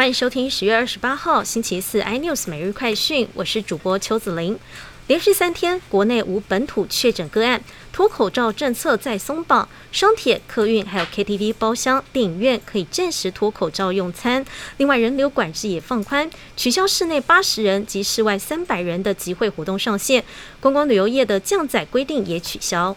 欢迎收听十月二十八号星期四 iNews 每日快讯，我是主播邱子玲。连续三天国内无本土确诊个案，脱口罩政策再松绑，商铁、客运还有 KTV 包厢、电影院可以暂时脱口罩用餐。另外人流管制也放宽，取消室内八十人及室外三百人的集会活动上限。观光旅游业的降载规定也取消。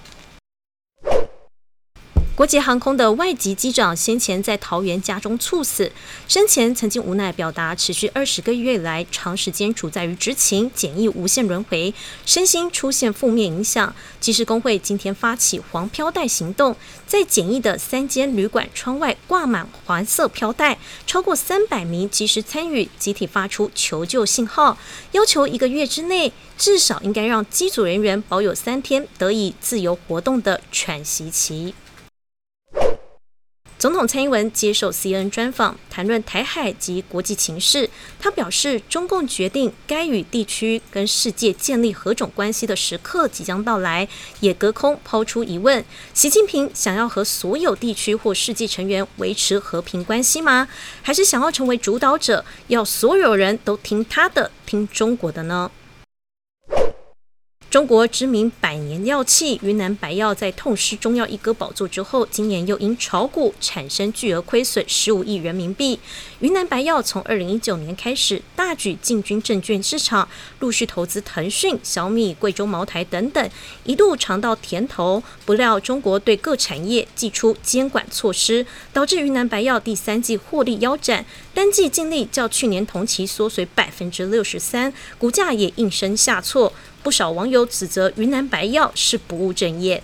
国际航空的外籍机长先前在桃园家中猝死，生前曾经无奈表达，持续二十个月以来，长时间处在于执勤检疫无限轮回，身心出现负面影响。机师工会今天发起黄飘带行动，在检疫的三间旅馆窗外挂满黄色飘带，超过三百名机师参与，集体发出求救信号，要求一个月之内至少应该让机组人员保有三天得以自由活动的喘息期。总统蔡英文接受 CNN 专访，谈论台海及国际情势。他表示，中共决定该与地区跟世界建立何种关系的时刻即将到来，也隔空抛出疑问：习近平想要和所有地区或世界成员维持和平关系吗？还是想要成为主导者，要所有人都听他的、听中国的呢？中国知名百年药企云南白药在痛失中药一哥宝座之后，今年又因炒股产生巨额亏损十五亿人民币。云南白药从二零一九年开始大举进军证券市场，陆续投资腾讯、小米、贵州茅台等等，一度尝到甜头。不料中国对各产业祭出监管措施，导致云南白药第三季获利腰斩，单季净利较去年同期缩水百分之六十三，股价也应声下挫。不少网友指责云南白药是不务正业。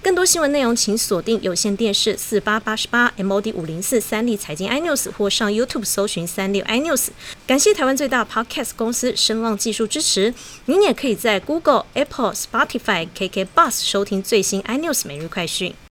更多新闻内容，请锁定有线电视四八八十八 MOD 五零四三立财经 iNews，或上 YouTube 搜寻三六 iNews。感谢台湾最大 Podcast 公司声浪技术支持。您也可以在 Google、Apple、Spotify、KK Bus 收听最新 iNews 每日快讯。